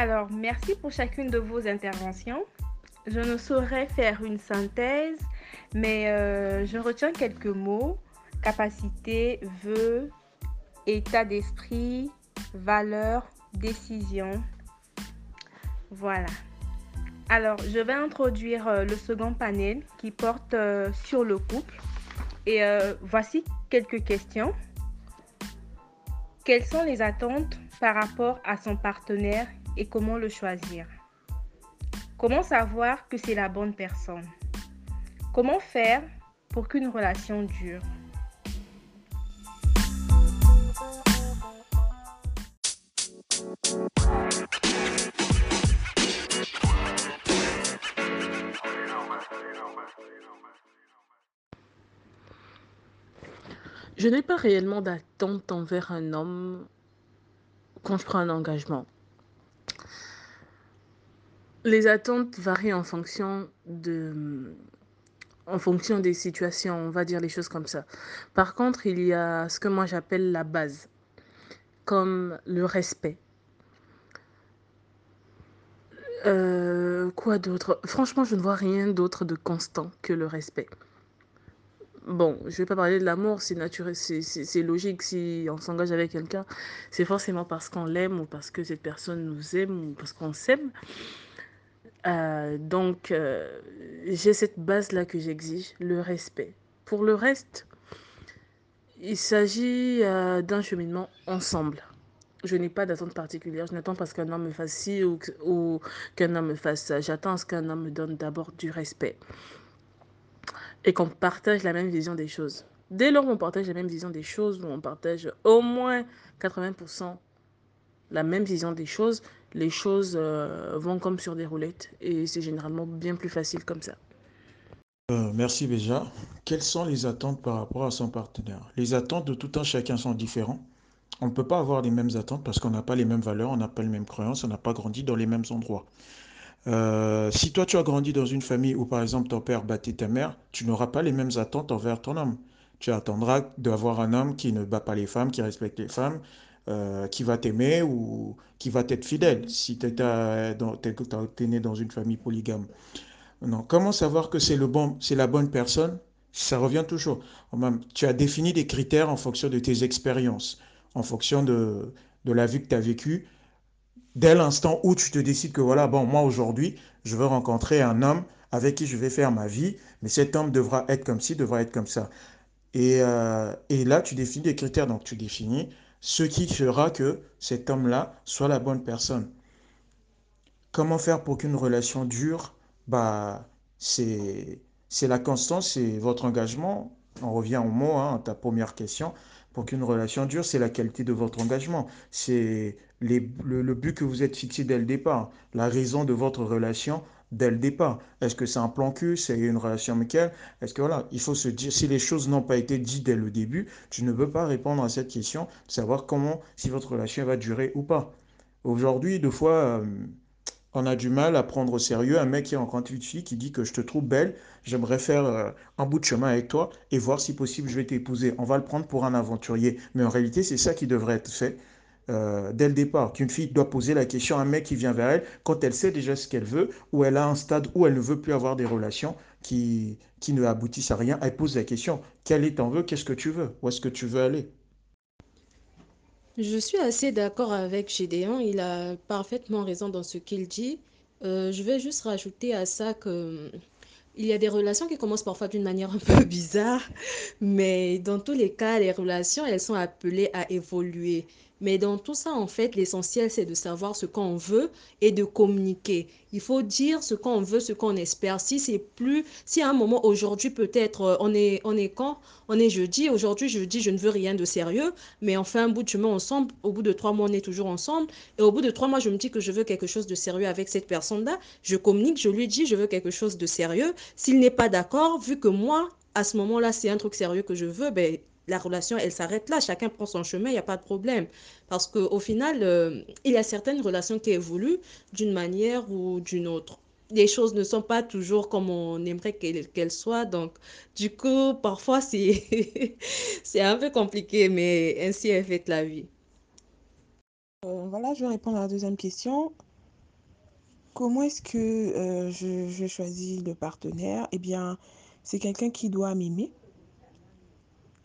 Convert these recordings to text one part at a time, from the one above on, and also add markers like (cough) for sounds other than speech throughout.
Alors, merci pour chacune de vos interventions. Je ne saurais faire une synthèse, mais euh, je retiens quelques mots. Capacité, vœu, état d'esprit, valeur, décision. Voilà. Alors, je vais introduire euh, le second panel qui porte euh, sur le couple. Et voici quelques questions. Quelles sont les attentes par rapport à son partenaire et comment le choisir. Comment savoir que c'est la bonne personne? Comment faire pour qu'une relation dure? Je n'ai pas réellement d'attente envers un homme quand je prends un engagement. Les attentes varient en fonction des situations, on va dire les choses comme ça. Par contre, il y a ce que moi j'appelle la base, comme le respect. Euh, quoi d'autre? Franchement, je ne vois rien d'autre de constant que le respect. Bon, je vais pas parler de l'amour, c'est naturel, c'est logique. Si on s'engage avec quelqu'un, c'est forcément parce qu'on l'aime ou parce que cette personne nous aime ou parce qu'on s'aime. Euh, donc, euh, j'ai cette base-là que j'exige, le respect. Pour le reste, il s'agit euh, d'un cheminement ensemble. Je n'ai pas d'attente particulière. Je n'attends pas qu'un homme me fasse ci ou, ou qu'un homme me fasse ça. J'attends ce qu'un homme me donne d'abord du respect et qu'on partage la même vision des choses. Dès lors qu'on partage la même vision des choses, où on partage au moins 80% la même vision des choses, les choses euh, vont comme sur des roulettes et c'est généralement bien plus facile comme ça. Euh, merci Béja. Quelles sont les attentes par rapport à son partenaire? Les attentes de tout un chacun sont différentes. On ne peut pas avoir les mêmes attentes parce qu'on n'a pas les mêmes valeurs, on n'a pas les mêmes croyances, on n'a pas grandi dans les mêmes endroits. Euh, si toi tu as grandi dans une famille où par exemple ton père battait ta mère, tu n'auras pas les mêmes attentes envers ton homme. Tu attendras d'avoir un homme qui ne bat pas les femmes, qui respecte les femmes, euh, qui va t'aimer ou qui va t'être fidèle si tu es, né dans une famille polygame. Non. Comment savoir que c'est bon, la bonne personne? Ça revient toujours. Tu as défini des critères en fonction de tes expériences, en fonction de, de la vie que tu as vécue dès l'instant où tu te décides que voilà, bon, moi aujourd'hui, je veux rencontrer un homme avec qui je vais faire ma vie, mais cet homme devra être comme ci, devra être comme ça. Et, euh, et là, tu définis des critères, donc tu définis ce qui fera que cet homme-là soit la bonne personne. Comment faire pour qu'une relation dure? Bah, C'est la constance, c'est votre engagement. On revient au mot, hein, ta première question. Pour qu'une relation dure, c'est la qualité de votre engagement. C'est le, le, but que vous êtes fixé dès le départ, la raison de votre relation dès le départ. Est-ce que c'est un plan cul, c'est une relation amicale? Est-ce que voilà, il faut se dire, si les choses n'ont pas été dites dès le début, tu ne peux pas répondre à cette question, savoir comment, si votre relation va durer ou pas. Aujourd'hui, deux fois, euh, on a du mal à prendre au sérieux un mec qui rencontre une fille qui dit que je te trouve belle, j'aimerais faire euh, un bout de chemin avec toi et voir si possible je vais t'épouser. On va le prendre pour un aventurier. Mais en réalité, c'est ça qui devrait être fait. Euh, dès le départ, qu'une fille doit poser la question à un mec qui vient vers elle quand elle sait déjà ce qu'elle veut, ou elle a un stade où elle ne veut plus avoir des relations qui, qui ne aboutissent à rien. Elle pose la question, quel est ton vœu, qu'est-ce que tu veux, où est-ce que tu veux aller? Je suis assez d'accord avec Gédéon, il a parfaitement raison dans ce qu'il dit. Euh, je vais juste rajouter à ça que il y a des relations qui commencent parfois d'une manière un (laughs) peu bizarre, mais dans tous les cas, les relations, elles sont appelées à évoluer. Mais dans tout ça, en fait, l'essentiel, c'est de savoir ce qu'on veut et de communiquer. Il faut dire ce qu'on veut, ce qu'on espère. Si c'est plus, si à un moment aujourd'hui, peut-être, euh, on est, on est quand? On est jeudi. Aujourd'hui, je dis, je ne veux rien de sérieux, mais on fait un bout de chemin ensemble. Au bout de trois mois, on est toujours ensemble. Et au bout de trois mois, je me dis que je veux quelque chose de sérieux avec cette personne-là. Je communique, je lui dis, je veux quelque chose de sérieux. S'il n'est pas d'accord, vu que moi, à ce moment-là, c'est un truc sérieux que je veux, ben, la relation, elle s'arrête là. Chacun prend son chemin, il n'y a pas de problème. Parce qu'au final, euh, il y a certaines relations qui évoluent d'une manière ou d'une autre. Les choses ne sont pas toujours comme on aimerait qu'elles soient. Donc, du coup, parfois, (laughs) c'est un peu compliqué, mais ainsi est faite la vie. Euh, voilà, je vais répondre à la deuxième question. comment est-ce que euh, je, je choisis le partenaire? Eh bien, c'est quelqu'un qui doit m'aimer.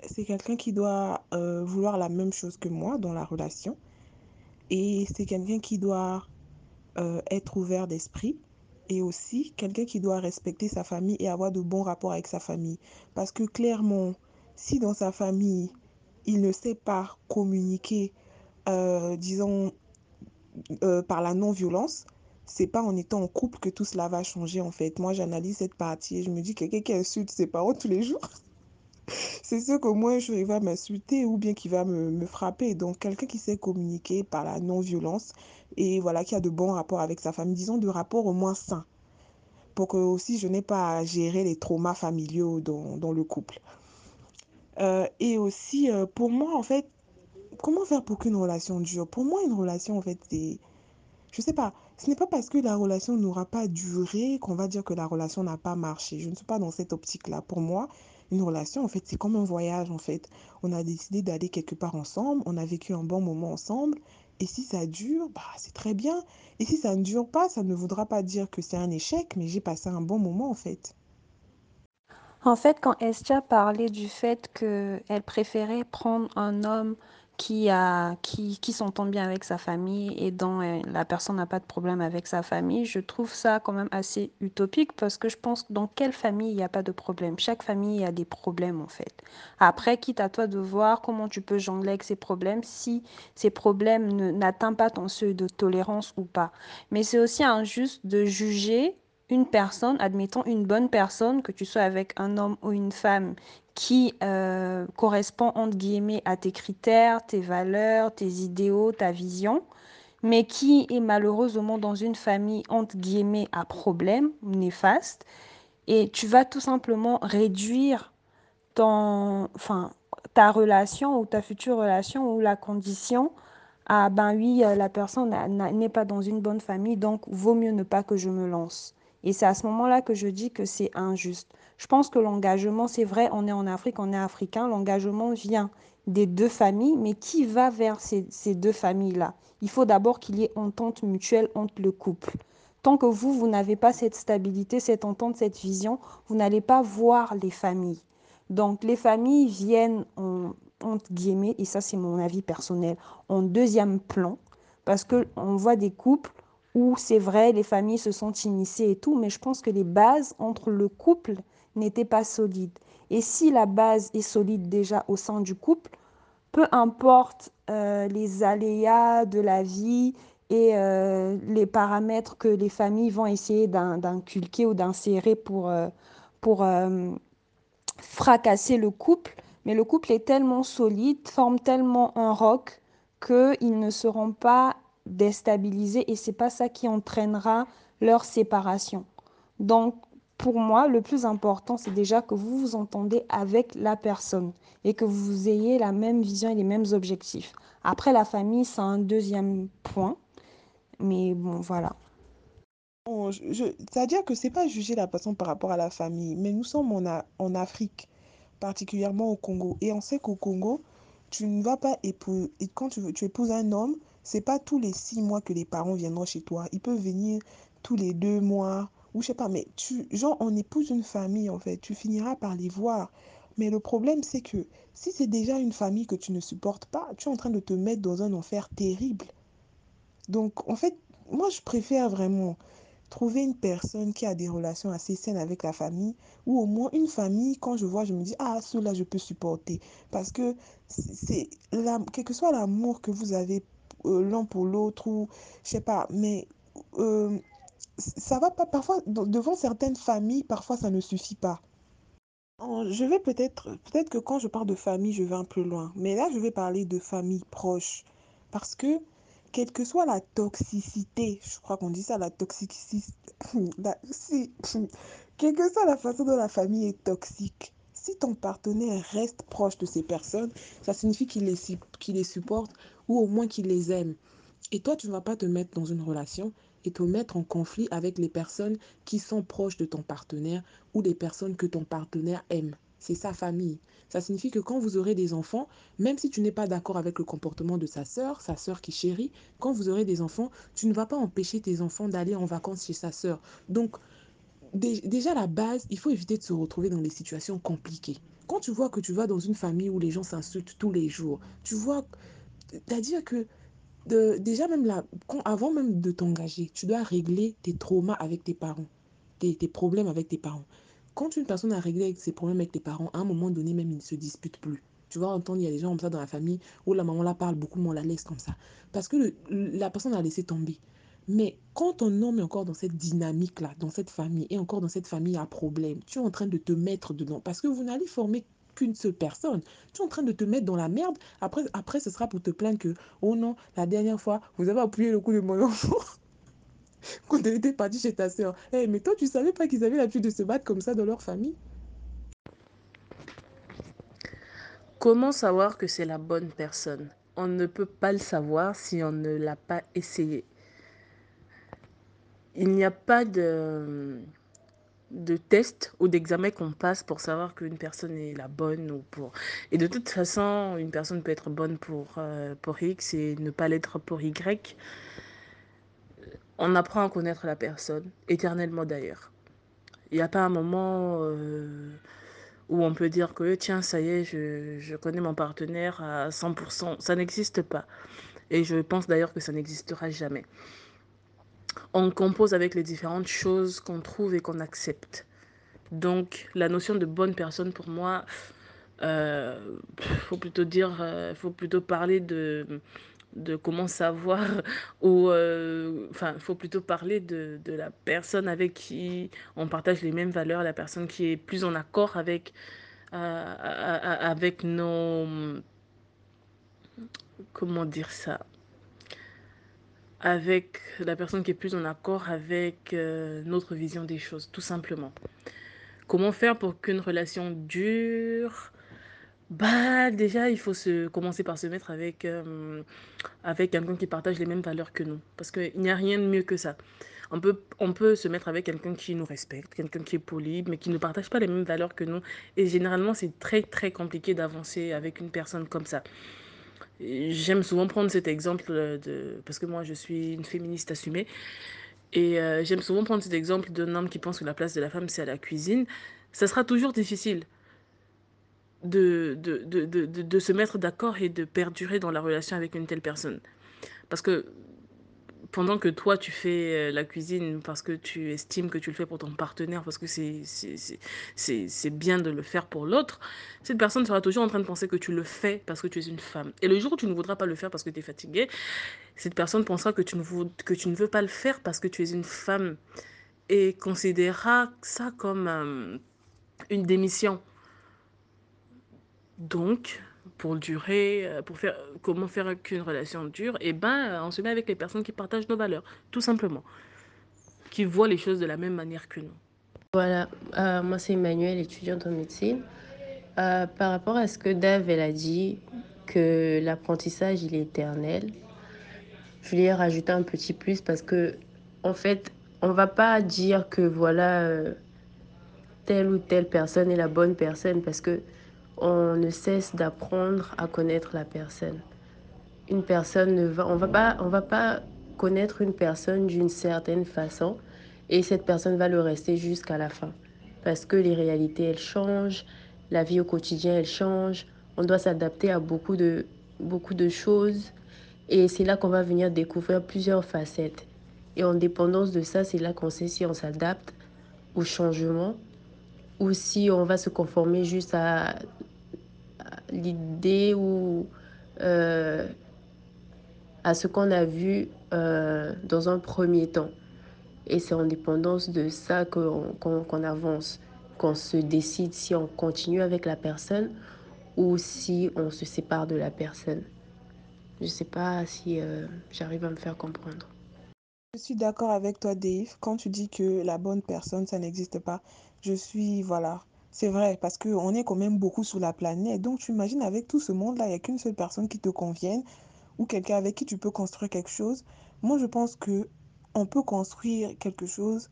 C'est quelqu'un qui doit euh, vouloir la même chose que moi dans la relation. Et c'est quelqu'un qui doit euh, être ouvert d'esprit. Et aussi quelqu'un qui doit respecter sa famille et avoir de bons rapports avec sa famille. Parce que clairement, si dans sa famille, il ne sait pas communiquer, euh, disons, par la non-violence, c'est pas en étant en couple que tout cela va changer en fait. Moi, j'analyse cette partie et je me dis que quelqu'un qui insulte ses parents tous les jours, (laughs) c'est sûr qu'au moins il va m'insulter ou bien qu'il va me, me frapper. Donc, quelqu'un qui sait communiquer par la non-violence et voilà, qui a de bons rapports avec sa famille, disons de rapports au moins sains, pour que aussi je n'ai pas à gérer les traumas familiaux dans, dans le couple. Euh, et aussi, euh, pour moi, en fait, comment faire pour qu'une relation dure? Pour moi, une relation, en fait, c'est je sais pas, ce n'est pas parce que la relation n'aura pas duré qu'on va dire que la relation n'a pas marché. Je ne suis pas dans cette optique-là. Pour moi, une relation, en fait, c'est comme un voyage, en fait. On a décidé d'aller quelque part ensemble, on a vécu un bon moment ensemble, et si ça dure, bah, c'est très bien. Et si ça ne dure pas, ça ne voudra pas dire que c'est un échec, mais j'ai passé un bon moment, en fait. En fait, quand Estia parlait du fait qu'elle préférait prendre un homme qui a, qui, qui s'entend bien avec sa famille et dont euh, la personne n'a pas de problème avec sa famille, je trouve ça quand même assez utopique parce que je pense dans quelle famille il n'y a pas de problème? Chaque famille a des problèmes en fait. Après, quitte à toi de voir comment tu peux jongler avec ces problèmes si ces problèmes ne- n'atteignent pas ton seuil de tolérance ou pas. Mais c'est aussi injuste de juger une personne, admettons une bonne personne, que tu sois avec un homme ou une femme qui euh, correspond entre guillemets à tes critères, tes valeurs, tes idéaux, ta vision, mais qui est malheureusement dans une famille entre guillemets à problème, néfaste, et tu vas tout simplement réduire ton, enfin, ta relation ou ta future relation ou la condition ah ben oui, euh, la personne n'est pas dans une bonne famille, donc vaut mieux ne pas que je me lance. Et c'est à ce moment-là que je dis que c'est injuste. Je pense que l'engagement, c'est vrai, on est en Afrique, on est africain, l'engagement vient des deux familles, mais qui va vers ces, deux familles-là? Il faut d'abord qu'il y ait entente mutuelle entre le couple. Tant que vous, vous n'avez pas cette stabilité, cette entente, cette vision, vous n'allez pas voir les familles. Donc, les familles viennent en, entre guillemets, et ça c'est mon avis personnel, en deuxième plan, parce qu'on voit des couples où c'est vrai, les familles se sont initiées et tout, mais je pense que les bases entre le couple n'étaient pas solides. Et si la base est solide déjà au sein du couple, peu importe euh, les aléas de la vie et euh, les paramètres que les familles vont essayer d'inculquer ou d'insérer pour, euh, pour fracasser le couple, mais le couple est tellement solide, forme tellement un roc qu'ils ne seront pas déstabilisés et c'est pas ça qui entraînera leur séparation. Donc, pour moi, le plus important, c'est déjà que vous vous entendez avec la personne et que vous ayez la même vision et les mêmes objectifs. Après, la famille, c'est un deuxième point, mais bon, voilà. Bon, c'est-à-dire que c'est pas juger la personne par rapport à la famille, mais nous sommes en, en Afrique, particulièrement au Congo. Et on sait qu'au Congo, tu ne vas pas épouser, quand tu, tu épouses un homme, c'est pas tous les six mois que les parents viendront chez toi. Ils peuvent venir tous les deux mois, ou je sais pas, mais tu, genre, on épouse une famille, en fait, tu finiras par les voir. Mais le problème, c'est que si c'est déjà une famille que tu ne supportes pas, tu es en train de te mettre dans un enfer terrible. Donc, en fait, moi, je préfère vraiment trouver une personne qui a des relations assez saines avec la famille, ou au moins une famille, quand je vois, je me dis, ah, ceux-là, je peux supporter. Parce que c'est, quel que soit l'amour que vous avez euh, l'un pour l'autre, ou je sais pas, mais euh, ça va pas, parfois, de- devant certaines familles, parfois, ça ne suffit pas. Je vais peut-être, peut-être que quand je parle de famille, je vais un peu loin. Mais là, je vais parler de famille proche. Parce que, quelle que soit la toxicité, je crois qu'on dit ça, la toxicité, si, quelle que soit la façon dont la famille est toxique, si ton partenaire reste proche de ces personnes, ça signifie qu'il les, qu'il les supporte ou au moins qu'il les aime. Et toi, tu ne vas pas te mettre dans une relation et te mettre en conflit avec les personnes qui sont proches de ton partenaire ou les personnes que ton partenaire aime. c'est sa famille. Ça signifie que quand vous aurez des enfants, même si tu n'es pas d'accord avec le comportement de sa sœur, sa sœur qui chérit, quand vous aurez des enfants, tu ne vas pas empêcher tes enfants d'aller en vacances chez sa sœur. Donc, déjà à la base, il faut éviter de se retrouver dans des situations compliquées. Quand tu vois que tu vas dans une famille où les gens s'insultent tous les jours, tu vois, c'est-à-dire que déjà même là, avant même de t'engager, tu dois régler tes traumas avec tes parents, tes, problèmes avec tes parents. Quand une personne a réglé ses problèmes avec tes parents, à un moment donné même, ils ne se disputent plus. Tu vas entendre, il y a des gens comme ça dans la famille où la maman la parle beaucoup, mais on la laisse comme ça. Parce que la personne a laissé tomber. Mais quand ton homme est encore dans cette dynamique-là, dans cette famille, et encore dans cette famille à problème, tu es en train de te mettre dedans. Parce que vous n'allez former qu'une seule personne. Tu es en train de te mettre dans la merde. Après, après, ce sera pour te plaindre que, oh non, la dernière fois, vous avez appuyé le coup de mon enfant. (laughs) Quand tu étais parti chez ta soeur. Hey, mais toi, tu savais pas qu'ils avaient l'habitude de se battre comme ça dans leur famille? Comment savoir que c'est la bonne personne? On ne peut pas le savoir si on ne l'a pas essayé. Il n'y a pas de, de test ou d'examen qu'on passe pour savoir qu'une personne est la bonne ou pour... Et de toute façon, une personne peut être bonne pour, euh, pour X et ne pas l'être pour Y. On apprend à connaître la personne, éternellement d'ailleurs. Il n'y a pas un moment euh, où on peut dire que tiens, ça y est, je, je connais mon partenaire à 100%. Ça n'existe pas. Et je pense d'ailleurs que ça n'existera jamais on compose avec les différentes choses qu'on trouve et qu'on accepte. Donc, la notion de bonne personne, pour moi, euh, faut plutôt dire, euh, faut plutôt parler de, de comment savoir, (laughs) ou, euh, enfin, il faut plutôt parler de, de, la personne avec qui on partage les mêmes valeurs, la personne qui est plus en accord avec, avec nos, comment dire ça, avec la personne qui est plus en accord avec euh, notre vision des choses, tout simplement. Comment faire pour qu'une relation dure? Bah déjà, il faut se commencer par se mettre avec, euh, avec quelqu'un qui partage les mêmes valeurs que nous. Parce qu'il n'y a rien de mieux que ça. On peut, on peut se mettre avec quelqu'un qui nous respecte, quelqu'un qui est poli, mais qui ne partage pas les mêmes valeurs que nous. Et généralement, c'est très très compliqué d'avancer avec une personne comme ça. J'aime souvent prendre cet exemple de parce que moi je suis une féministe assumée et euh, j'aime souvent prendre cet exemple d'un homme qui pense que la place de la femme c'est à la cuisine. Ça sera toujours difficile de, de, de, de, de se mettre d'accord et de perdurer dans la relation avec une telle personne. Parce que pendant que toi tu fais la cuisine parce que tu estimes que tu le fais pour ton partenaire, parce que c'est bien de le faire pour l'autre, cette personne sera toujours en train de penser que tu le fais parce que tu es une femme. Et le jour où tu ne voudras pas le faire parce que tu es fatigué, cette personne pensera que tu, ne veux, que tu ne veux pas le faire parce que tu es une femme et considérera ça comme euh, une démission. Donc, pour durer, pour faire comment faire qu'une relation dure, et ben on se met avec les personnes qui partagent nos valeurs, tout simplement, qui voient les choses de la même manière que nous. Voilà, euh, moi c'est Emmanuel, étudiante en médecine. Euh, par rapport à ce que Dave elle a dit, que l'apprentissage il est éternel, je voulais rajouter un petit plus parce que en fait, on va pas dire que voilà euh, telle ou telle personne est la bonne personne parce que on ne cesse d'apprendre à connaître la personne. Une personne ne va, on va pas, on va pas connaître une personne d'une certaine façon et cette personne va le rester jusqu'à la fin. Parce que les réalités, elles changent, la vie au quotidien, elle change, on doit s'adapter à beaucoup de, beaucoup de choses et c'est là qu'on va venir découvrir plusieurs facettes. Et en dépendance de ça, c'est là qu'on sait si on s'adapte au changement ou si on va se conformer juste à l'idée ou euh, à ce qu'on a vu euh, dans un premier temps. Et c'est en dépendance de ça qu'on qu qu avance, qu'on se décide si on continue avec la personne ou si on se sépare de la personne. Je ne sais pas si euh, j'arrive à me faire comprendre. Je suis d'accord avec toi, Dave, quand tu dis que la bonne personne, ça n'existe pas. Je suis, voilà, c'est vrai, parce qu'on est quand même beaucoup sur la planète. Donc, tu imagines, avec tout ce monde-là, il n'y a qu'une seule personne qui te convienne ou quelqu'un avec qui tu peux construire quelque chose. Moi, je pense que on peut construire quelque chose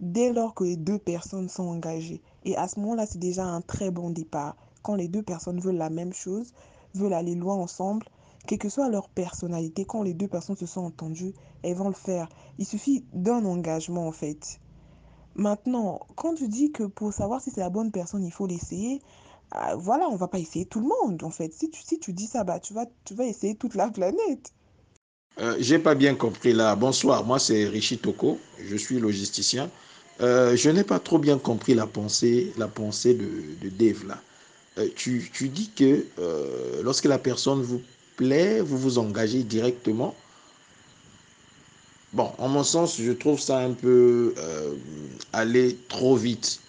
dès lors que les deux personnes sont engagées. Et à ce moment-là, c'est déjà un très bon départ. Quand les deux personnes veulent la même chose, veulent aller loin ensemble, quelle que soit leur personnalité, quand les deux personnes se sont entendues, elles vont le faire. Il suffit d'un engagement en fait. Maintenant, quand tu dis que pour savoir si c'est la bonne personne, il faut l'essayer, euh, voilà, on va pas essayer tout le monde en fait. Si tu, si tu dis ça, bah, tu, vas, tu vas essayer toute la planète. Euh, J'ai pas bien compris là. Bonsoir, moi c'est Richie Toko, je suis logisticien. Euh, je n'ai pas trop bien compris la pensée, la pensée de, de Dave là. Euh, tu, tu, dis que euh, lorsque la personne vous plaît, vous vous engagez directement. Bon, en mon sens, je trouve ça un peu euh, aller trop vite.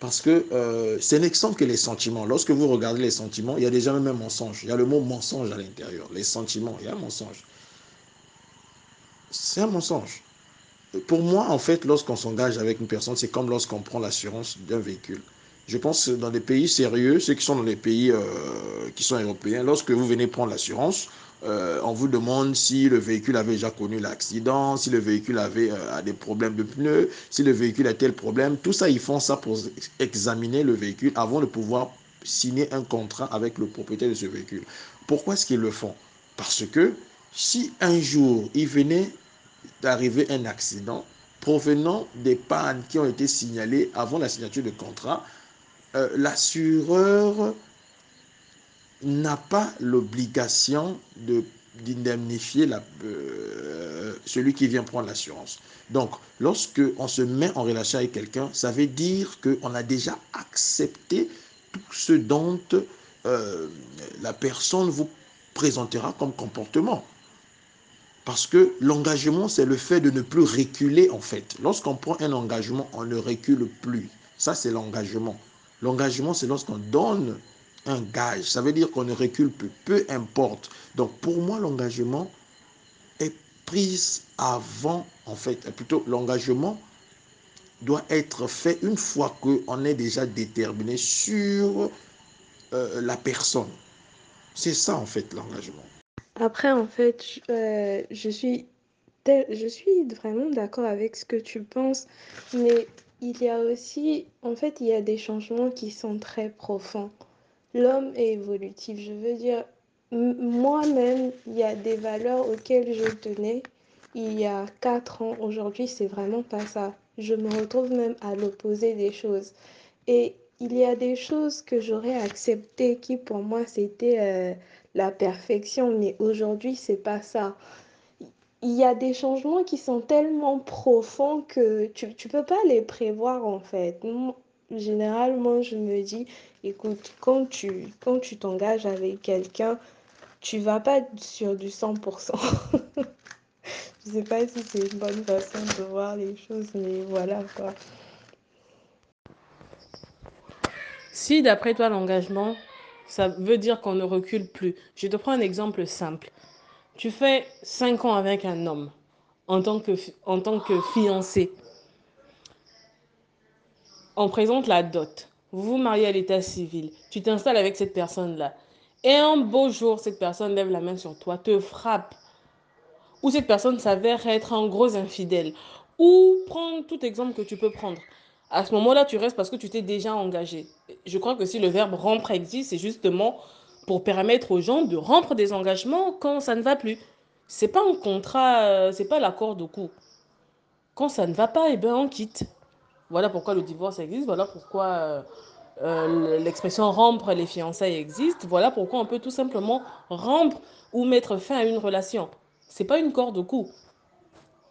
Parce que euh, ce n'est que les sentiments. Lorsque vous regardez les sentiments, il y a déjà même un mensonge. Il y a le mot mensonge à l'intérieur. Les sentiments, il y a un mensonge. C'est un mensonge. Pour moi, en fait, lorsqu'on s'engage avec une personne, c'est comme lorsqu'on prend l'assurance d'un véhicule. Je pense que dans des pays sérieux, ceux qui sont dans les pays euh, qui sont européens, lorsque vous venez prendre l'assurance, euh, on vous demande si le véhicule avait déjà connu l'accident, si le véhicule avait euh, des problèmes de pneus, si le véhicule a tel problème. Tout ça, ils font ça pour examiner le véhicule avant de pouvoir signer un contrat avec le propriétaire de ce véhicule. Pourquoi est-ce qu'ils le font? Parce que si un jour il venait d'arriver un accident provenant des pannes qui ont été signalées avant la signature de contrat, euh, l'assureur n'a pas l'obligation de d'indemnifier euh, celui qui vient prendre l'assurance. Donc, lorsque on se met en relation avec quelqu'un, ça veut dire qu'on a déjà accepté tout ce dont euh, la personne vous présentera comme comportement. Parce que l'engagement, c'est le fait de ne plus reculer, en fait. Lorsqu'on prend un engagement, on ne recule plus. Ça, c'est l'engagement. L'engagement, c'est lorsqu'on donne un gage. Ça veut dire qu'on ne recule plus, peu importe. Donc, pour moi, l'engagement est pris avant, en fait, plutôt l'engagement doit être fait une fois qu'on est déjà déterminé sur euh, la personne. C'est ça, en fait, l'engagement. Après, en fait, euh, je suis, je suis vraiment d'accord avec ce que tu penses, mais il y a aussi, en fait, il y a des changements qui sont très profonds. L'homme est évolutif, je veux dire, moi-même, il y a des valeurs auxquelles je tenais il y a quatre ans. Aujourd'hui, c'est vraiment pas ça. Je me retrouve même à l'opposé des choses. Et il y a des choses que j'aurais acceptées qui pour moi c'était euh, la perfection, mais aujourd'hui c'est pas ça. Il y a des changements qui sont tellement profonds que tu ne peux pas les prévoir en fait. Généralement, je me dis, écoute, quand tu quand tu t'engages avec quelqu'un, tu vas pas sur du 100%. (laughs) je sais pas si c'est une bonne façon de voir les choses, mais voilà quoi. Si d'après toi l'engagement, ça veut dire qu'on ne recule plus. Je te prends un exemple simple. Tu fais 5 ans avec un homme en tant que, en tant que fiancé. On présente la dot. Vous vous mariez à l'état civil. Tu t'installes avec cette personne-là. Et un beau jour, cette personne lève la main sur toi, te frappe. Ou cette personne s'avère être un gros infidèle. Ou prends tout exemple que tu peux prendre. À ce moment-là, tu restes parce que tu t'es déjà engagé. Je crois que si le verbe rompre existe, c'est justement pour permettre aux gens de rompre des engagements quand ça ne va plus. C'est pas un contrat, euh, c'est pas l'accord de coup. Quand ça ne va pas, eh ben on quitte. Voilà pourquoi le divorce existe, voilà pourquoi euh, euh, l'expression rompre les fiançailles existe, voilà pourquoi on peut tout simplement rompre ou mettre fin à une relation. C'est pas une corde au cou.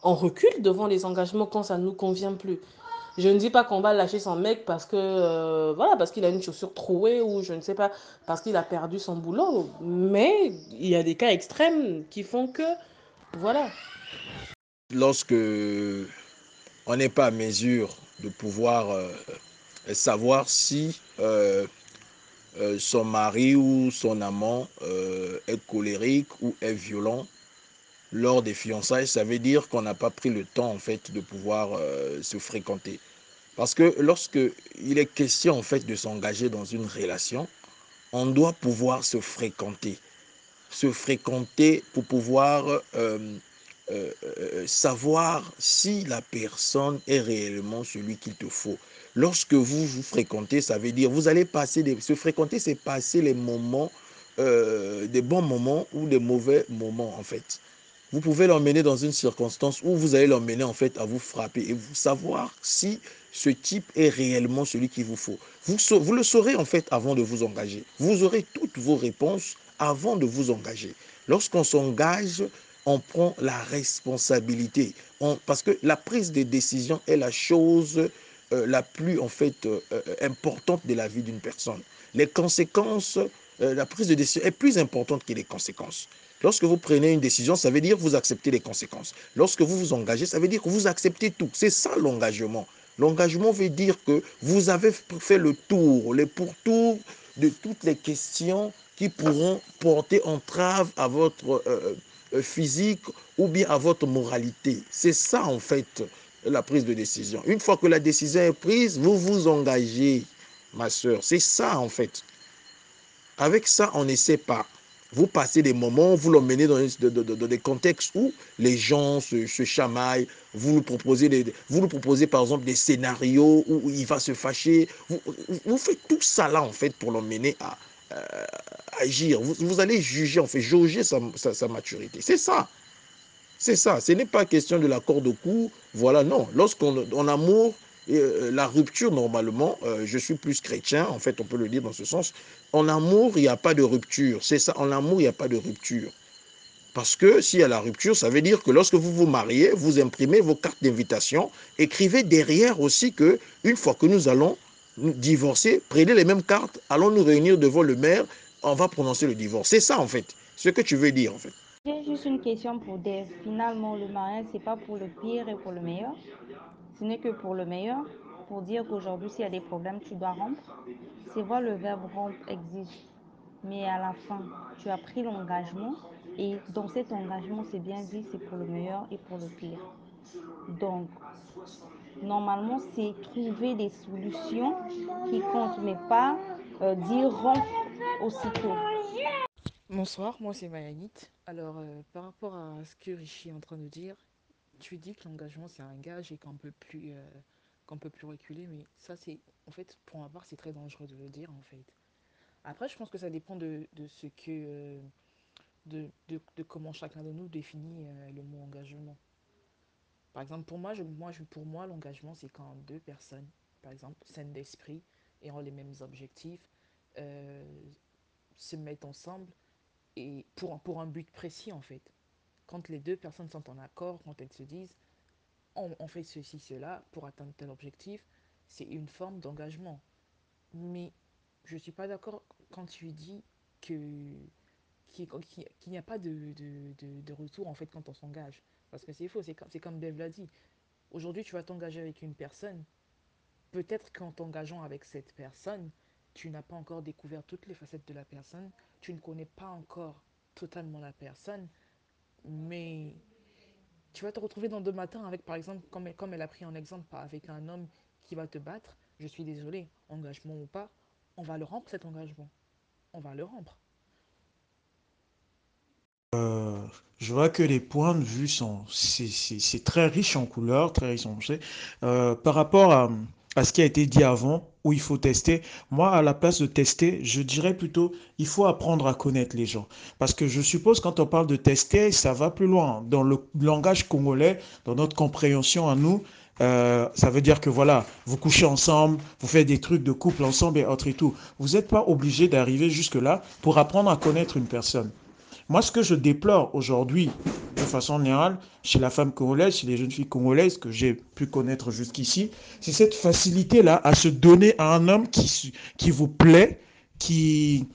On recule devant les engagements quand ça ne nous convient plus. Je ne dis pas qu'on va lâcher son mec parce que euh, voilà parce qu'il a une chaussure trouée ou je ne sais pas parce qu'il a perdu son boulot, mais il y a des cas extrêmes qui font que voilà. Lorsque on n'est pas à mesure de pouvoir euh, savoir si euh, euh, son mari ou son amant est colérique ou est violent lors des fiançailles, ça veut dire qu'on n'a pas pris le temps en fait de pouvoir se fréquenter. Parce que lorsque il est question en fait de s'engager dans une relation, on doit pouvoir se fréquenter. Se fréquenter pour pouvoir euh, euh, savoir si la personne est réellement celui qu'il te faut. lorsque vous vous fréquentez, ça veut dire vous allez passer des, se fréquenter, c'est passer les moments, euh, des bons moments ou des mauvais moments en fait. Vous pouvez l'emmener dans une circonstance où vous allez l'emmener en fait à vous frapper et vous savoir si ce type est réellement celui qu'il vous faut. Vous, vous le saurez en fait avant de vous engager. Vous aurez toutes vos réponses avant de vous engager. Lorsqu'on s'engage, on prend la responsabilité. On, parce que la prise de décision est la chose euh, la plus en fait euh, euh, importante de la vie d'une personne. Les conséquences, la prise de décision est plus importante que les conséquences. Lorsque vous prenez une décision, ça veut dire que vous acceptez les conséquences. Lorsque vous vous engagez, ça veut dire que vous acceptez tout. C'est ça l'engagement. L'engagement veut dire que vous avez fait le tour, les pourtours de toutes les questions qui pourront porter entrave à votre physique ou bien à votre moralité. C'est ça en fait la prise de décision. Une fois que la décision est prise, vous vous engagez, ma soeur. C'est ça en fait. Avec ça, on n'essaie pas. Vous passez des moments, vous l'emmenez dans, dans, des contextes où les gens se, se chamaillent, vous nous, proposez vous proposez par exemple des scénarios où il va se fâcher. Vous, vous faites tout ça là en fait pour l'emmener à, euh, agir. Vous, vous, allez juger, en fait, jauger sa, sa, maturité. C'est ça. C'est ça. Ce n'est pas question de l'accord de cou. Voilà, non. Lorsqu'on en amour, euh, la rupture, normalement, euh, je suis plus chrétien, en fait, on peut le dire dans ce sens. En amour, il n'y a pas de rupture. C'est ça. En amour, il n'y a pas de rupture. Parce que s'il y a la rupture, ça veut dire que lorsque vous vous mariez, vous imprimez vos cartes d'invitation, écrivez derrière aussi que une fois que nous allons divorcer, prenez les mêmes cartes, allons nous réunir devant le maire, on va prononcer le divorce. C'est ça en fait, ce que tu veux dire en fait. J'ai juste une question pour Dave. Finalement, le mariage, c'est pas pour le pire et pour le meilleur. Ce n'est que pour le meilleur. Pour dire qu'aujourd'hui, s'il y a des problèmes, tu dois rompre. C'est vrai, le verbe rompre existe. Mais à la fin, tu as pris l'engagement. Et dans cet engagement, c'est bien dit, c'est pour le meilleur et pour le pire. Donc, normalement, c'est trouver des solutions qui comptent, mais pas euh, dire rompre aussitôt. Bonsoir, moi c'est Mayanit. Alors, euh, par rapport à ce que Richie est en train de dire, tu dis que l'engagement c'est un gage et qu'on peut plus euh, peut plus reculer, mais ça c'est en fait pour ma part c'est très dangereux de le dire en fait. Après, je pense que ça dépend de, de ce que de, de, de, comment chacun de nous définit le mot engagement. Par exemple, pour moi, pour moi l'engagement c'est quand deux personnes, par exemple, saines d'esprit ont les mêmes objectifs, se mettent ensemble et pour, pour un but précis en fait. Quand les deux personnes sont en accord, quand elles se disent on, on fait ceci, cela pour atteindre tel objectif, c'est une forme d'engagement. Mais je ne suis pas d'accord quand tu dis que qu'il qu n'y a pas de, de, de, de, retour en fait quand on s'engage. Parce que c'est faux, c'est comme, comme Bev l'a dit. Aujourd'hui, tu vas t'engager avec une personne. Peut-être qu'en t'engageant avec cette personne, tu n'as pas encore découvert toutes les facettes de la personne, tu ne connais pas encore totalement la personne, mais tu vas te retrouver dans deux matins avec, par exemple, comme elle, comme elle a pris en exemple, avec un homme qui va te battre. Je suis désolé, engagement ou pas, on va le rompre cet engagement. On va le rompre. Euh, je vois que les points de vue sont très riche en couleurs, très riche en euh, par rapport à, à ce qui a été dit avant, où il faut tester. Moi, à la place de tester, je dirais plutôt, il faut apprendre à connaître les gens. Parce que je suppose, quand on parle de tester, ça va plus loin. Dans le langage congolais, dans notre compréhension à nous, euh, ça veut dire que voilà, vous couchez ensemble, vous faites des trucs de couple ensemble et autres et tout. Vous n'êtes pas obligé d'arriver jusque-là pour apprendre à connaître une personne. Moi, ce que je déplore aujourd'hui, de façon générale, chez la femme congolaise, chez les jeunes filles congolaises que j'ai pu connaître jusqu'ici, c'est cette facilité-là à se donner à un homme qui, qui vous plaît, qui,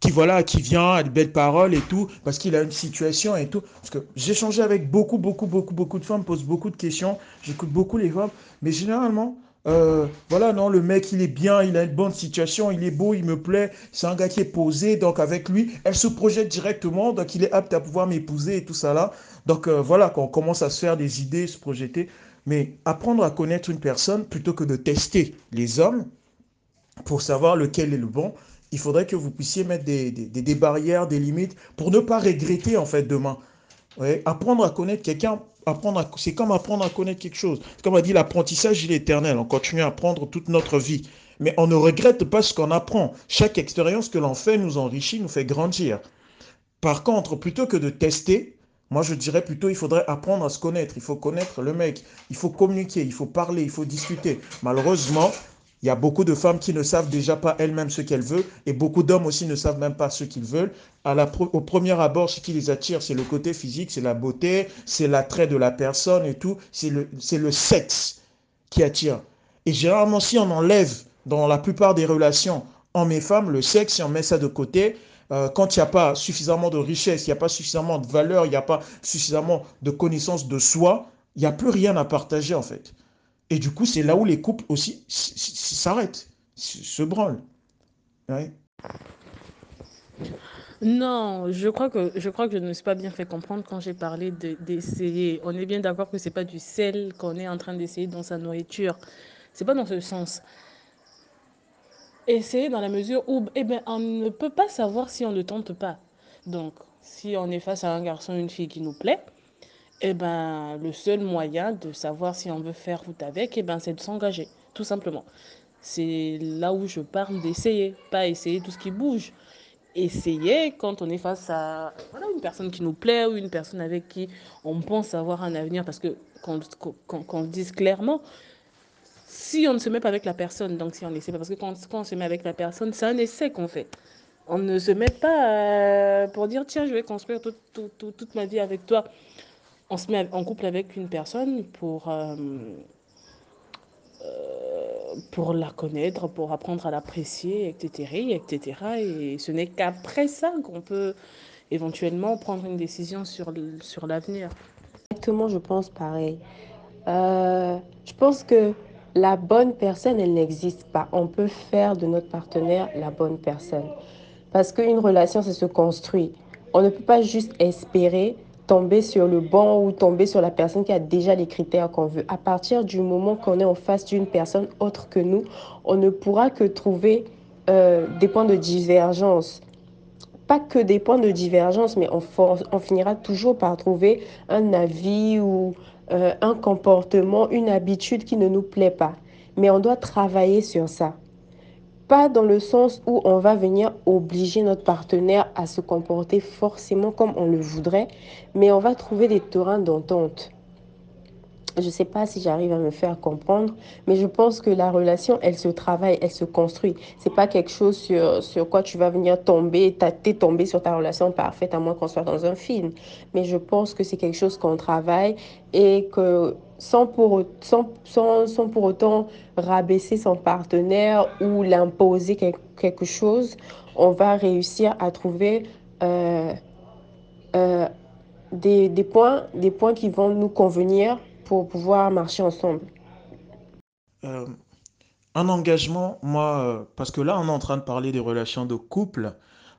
qui voilà, qui vient à de belles paroles et tout, parce qu'il a une situation et tout. Parce que j'ai échangé avec beaucoup, beaucoup, beaucoup, beaucoup de femmes, pose beaucoup de questions, j'écoute beaucoup les femmes, mais généralement, euh, voilà, non, le mec, il est bien, il a une bonne situation, il est beau, il me plaît, c'est un gars qui est posé, donc avec lui, elle se projette directement, donc il est apte à pouvoir m'épouser et tout ça là. Donc euh, voilà, quand on commence à se faire des idées, se projeter, mais apprendre à connaître une personne plutôt que de tester les hommes pour savoir lequel est le bon, il faudrait que vous puissiez mettre des, des, des barrières, des limites pour ne pas regretter en fait demain. Apprendre à connaître quelqu'un, c'est comme apprendre à connaître quelque chose. Comme on dit, l'apprentissage, il est éternel. On continue à apprendre toute notre vie. Mais on ne regrette pas ce qu'on apprend. Chaque expérience que l'on fait nous enrichit, nous fait grandir. Par contre, plutôt que de tester, moi je dirais plutôt il faudrait apprendre à se connaître. Il faut connaître le mec, il faut communiquer, il faut parler, il faut discuter. Malheureusement, il y a beaucoup de femmes qui ne savent déjà pas elles-mêmes ce qu'elles veulent et beaucoup d'hommes aussi ne savent même pas ce qu'ils veulent. Au premier abord, ce qui les attire, c'est le côté physique, c'est la beauté, c'est l'attrait de la personne et tout. C'est le, sexe qui attire. Et généralement, si on enlève dans la plupart des relations hommes et femmes le sexe, si on met ça de côté, euh, quand il n'y a pas suffisamment de richesse, il n'y a pas suffisamment de valeur, il n'y a pas suffisamment de connaissance de soi, il n'y a plus rien à partager en fait. Et du coup, c'est là où les couples aussi s'arrêtent, se branlent. Non, je crois que je crois que je ne me suis pas bien fait comprendre quand j'ai parlé de- d'essayer. On est bien d'accord que c'est pas du sel qu'on est en train d'essayer dans sa nourriture. C'est pas dans ce sens. Essayer dans la mesure où, eh ben, on ne peut pas savoir si on ne tente pas. Donc, si on est face à un garçon une fille qui nous plaît, eh ben, le seul moyen de savoir si on veut faire route avec, eh ben, c'est de s'engager, tout simplement. C'est là où je parle d'essayer, pas essayer tout ce qui bouge. Essayer quand on est face à voilà, une personne qui nous plaît ou une personne avec qui on pense avoir un avenir, parce que qu'on qu'on le dise clairement, si on ne se met pas avec la personne, donc si on essaie pas, parce que quand, quand on se met avec la personne, c'est un essai qu'on fait. On ne se met pas euh, pour dire, tiens, je vais construire tout- tout- tout- toute ma vie avec toi. On se met en couple avec une personne pour, euh, euh, pour la connaître, pour apprendre à l'apprécier, etc., etc. Et ce n'est qu'après ça qu'on peut éventuellement prendre une décision sur, sur l'avenir. Exactement, je pense pareil. Euh, je pense que la bonne personne, elle n'existe pas. On peut faire de notre partenaire la bonne personne. Parce qu'une relation, ça se construit. On ne peut pas juste espérer tomber sur le bon ou tomber sur la personne qui a déjà les critères qu'on veut. À partir du moment qu'on est en face d'une personne autre que nous, on ne pourra que trouver euh, des points de divergence pas que des points de divergence, mais on finira toujours par trouver un avis ou euh, un comportement, une habitude qui ne nous plaît pas. Mais on doit travailler sur ça. Pas dans le sens où on va venir obliger notre partenaire à se comporter forcément comme on le voudrait, mais on va trouver des terrains d'entente. Je ne sais pas si j'arrive à me faire comprendre, mais je pense que la relation, elle se travaille, elle se construit. C'est pas quelque chose sur, sur quoi tu vas venir tomber, t'es tombé sur ta relation parfaite, à moins qu'on soit dans un film. Mais je pense que c'est quelque chose qu'on travaille et que sans pour, sans, sans, sans pour autant rabaisser son partenaire ou l'imposer quel- quelque chose, on va réussir à trouver euh, euh, des, des points, des points qui vont nous convenir pour pouvoir marcher ensemble. Euh, un engagement, moi, parce que là, on est en train de parler des relations de couple,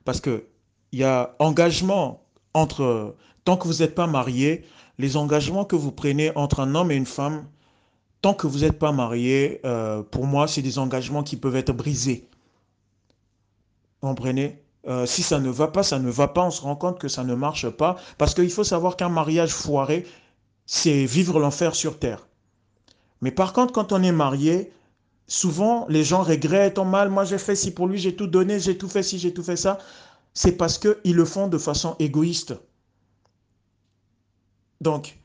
parce que il y a engagement entre, tant que vous n'êtes pas marié, les engagements que vous prenez entre un homme et une femme, tant que vous n'êtes pas marié, euh, pour moi, c'est des engagements qui peuvent être brisés. Vous comprenez? Euh, si ça ne va pas, ça ne va pas, on se rend compte que ça ne marche pas, parce qu'il faut savoir qu'un mariage foiré, c'est vivre l'enfer sur terre. Mais par contre, quand on est marié, souvent les gens regrettent, ont mal, moi j'ai fait ci pour lui, j'ai tout donné, j'ai tout fait ci, j'ai tout fait ça. C'est parce qu'ils le font de façon égoïste. Donc,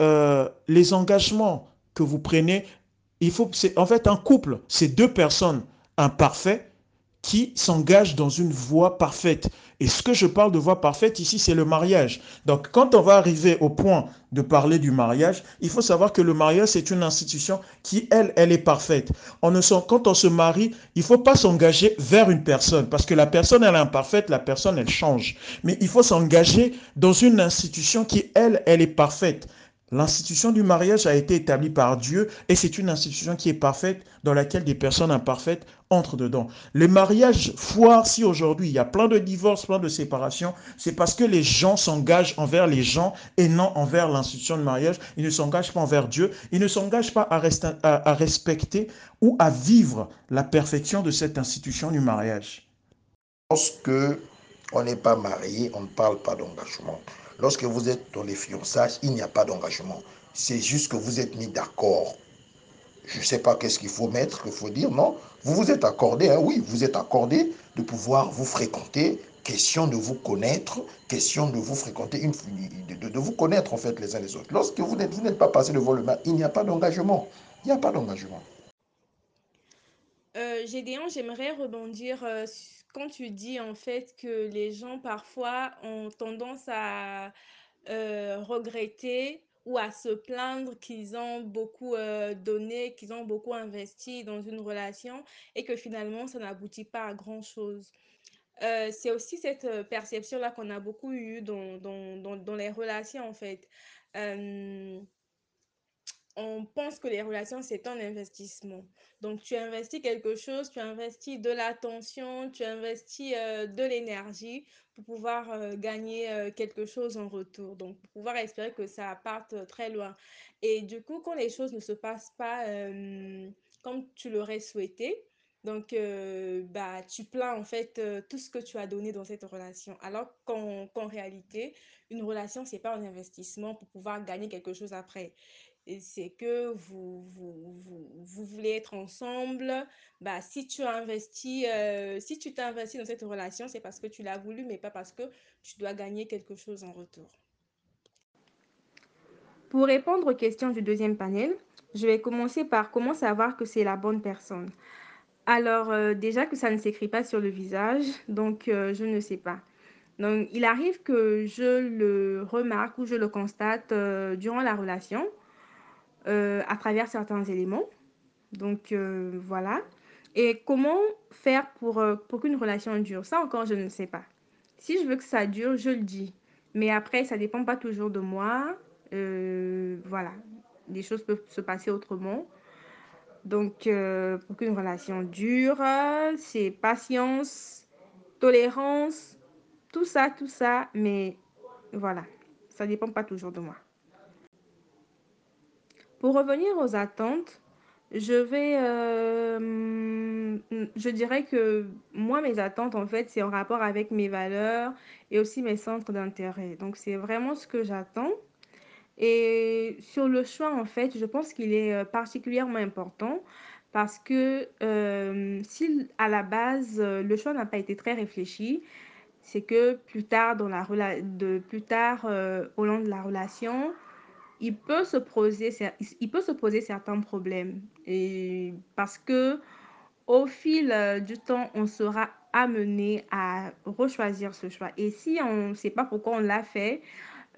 euh, les engagements que vous prenez, il faut, en fait, un couple, c'est deux personnes imparfaites qui s'engagent dans une voie parfaite. Et ce que je parle de voie parfaite ici, c'est le mariage. Donc, quand on va arriver au point de parler du mariage, il faut savoir que le mariage, c'est une institution qui, elle, elle est parfaite. Quand on se marie, il ne faut pas s'engager vers une personne, parce que la personne, elle est imparfaite, la personne, elle change. Mais il faut s'engager dans une institution qui, elle, elle est parfaite. L'institution du mariage a été établie par Dieu et c'est une institution qui est parfaite dans laquelle des personnes imparfaites entrent dedans. Le mariage foire si aujourd'hui il y a plein de divorces, plein de séparations, c'est parce que les gens s'engagent envers les gens et non envers l'institution du mariage. Ils ne s'engagent pas envers Dieu, ils ne s'engagent pas à respecter ou à vivre la perfection de cette institution du mariage. Lorsque on n'est pas marié, on ne parle pas d'engagement. Lorsque vous êtes dans les fiançailles, il n'y a pas d'engagement. C'est juste que vous êtes mis d'accord. Je ne sais pas qu'est-ce qu'il faut mettre, qu'il faut dire, non. Vous vous êtes accordé, hein, oui, vous êtes accordé de pouvoir vous fréquenter, question de vous connaître, question de vous fréquenter, de, vous connaître en fait les uns les autres. Lorsque vous n'êtes, pas passé devant le mal, il n'y a pas d'engagement. Il n'y a pas d'engagement. Euh, Gédéon, j'aimerais rebondir euh, quand tu dis en fait que les gens parfois ont tendance à euh, regretter ou à se plaindre qu'ils ont beaucoup euh, donné, qu'ils ont beaucoup investi dans une relation et que finalement ça n'aboutit pas à grand-chose. Euh, c'est aussi cette perception-là qu'on a beaucoup eue dans, dans, dans, dans les relations en fait. On pense que les relations, c'est un investissement. Donc, tu investis quelque chose, tu investis de l'attention, tu investis euh, de l'énergie pour pouvoir euh, gagner euh, quelque chose en retour. Donc, pour pouvoir espérer que ça parte très loin. Et du coup, quand les choses ne se passent pas comme tu l'aurais souhaité, donc, bah, tu plains en fait tout ce que tu as donné dans cette relation. Alors qu'en qu'en réalité, une relation, c'est pas un investissement pour pouvoir gagner quelque chose après c'est que vous, vous, vous, voulez être ensemble. Bah, si tu as investi, euh, si tu t'es dans cette relation, c'est parce que tu l'as voulu, mais pas parce que tu dois gagner quelque chose en retour. Pour répondre aux questions du deuxième panel, je vais commencer par comment savoir que c'est la bonne personne. Alors, euh, déjà que ça ne s'écrit pas sur le visage, donc euh, je ne sais pas. Donc, il arrive que je le remarque ou je le constate durant la relation euh, à travers certains éléments. Donc euh, voilà. Et comment faire pour, euh, pour qu'une relation dure? Ça encore, je ne sais pas. Si je veux que ça dure, je le dis. Mais après, ça ne dépend pas toujours de moi. voilà. Les choses peuvent se passer autrement. Donc, pour qu'une relation dure, c'est patience, tolérance, tout ça, tout ça. Mais voilà, ça ne dépend pas toujours de moi. Pour revenir aux attentes, je vais, euh, je dirais que moi, mes attentes, en fait, c'est en rapport avec mes valeurs et aussi mes centres d'intérêt. Donc, c'est vraiment ce que j'attends. Et sur le choix, en fait, je pense qu'il est euh, particulièrement important parce que euh, si à la base, le choix n'a pas été très réfléchi, c'est que plus tard, dans la de, plus tard au long de la relation, il peut se poser, il peut se poser certains problèmes. Parce que au fil euh, du temps, on sera amené à rechoisir ce choix. Et si on ne sait pas pourquoi on l'a fait,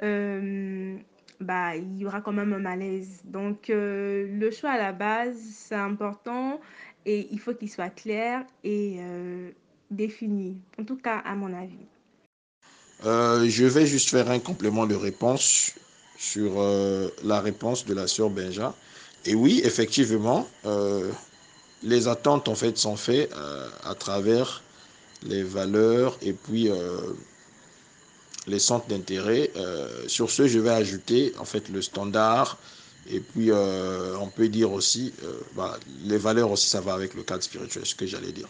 euh, bah, il y aura quand même un malaise. Donc, euh, le choix à la base, c'est important et il faut qu'il soit clair et défini. En tout cas, à mon avis. Je vais juste faire un complément de réponse sur euh, la réponse de la sœur Benja. Et oui, effectivement, euh, les attentes en fait sont faites euh, à travers les valeurs et puis les centres d'intérêt. Sur ce, je vais ajouter en fait le standard et puis on peut dire aussi bah, les valeurs aussi ça va avec le cadre spirituel, ce que j'allais dire.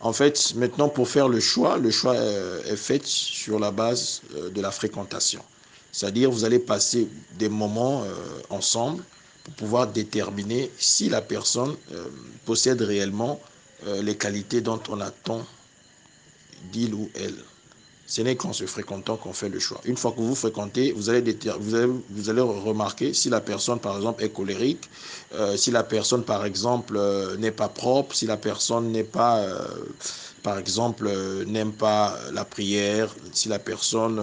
En fait, maintenant pour faire le choix, le choix est fait sur la base de la fréquentation. C'est-à-dire, vous allez passer des moments euh, ensemble pour pouvoir déterminer si la personne euh, possède réellement euh, les qualités dont on attend d'il ou elle. Ce n'est qu'en se fréquentant qu'on fait le choix. Une fois que vous fréquentez, vous allez, vous allez, remarquer si la personne, par exemple, est colérique, si la personne, par exemple, n'est pas propre, si la personne n'est pas, par exemple, n'aime pas la prière, si la personne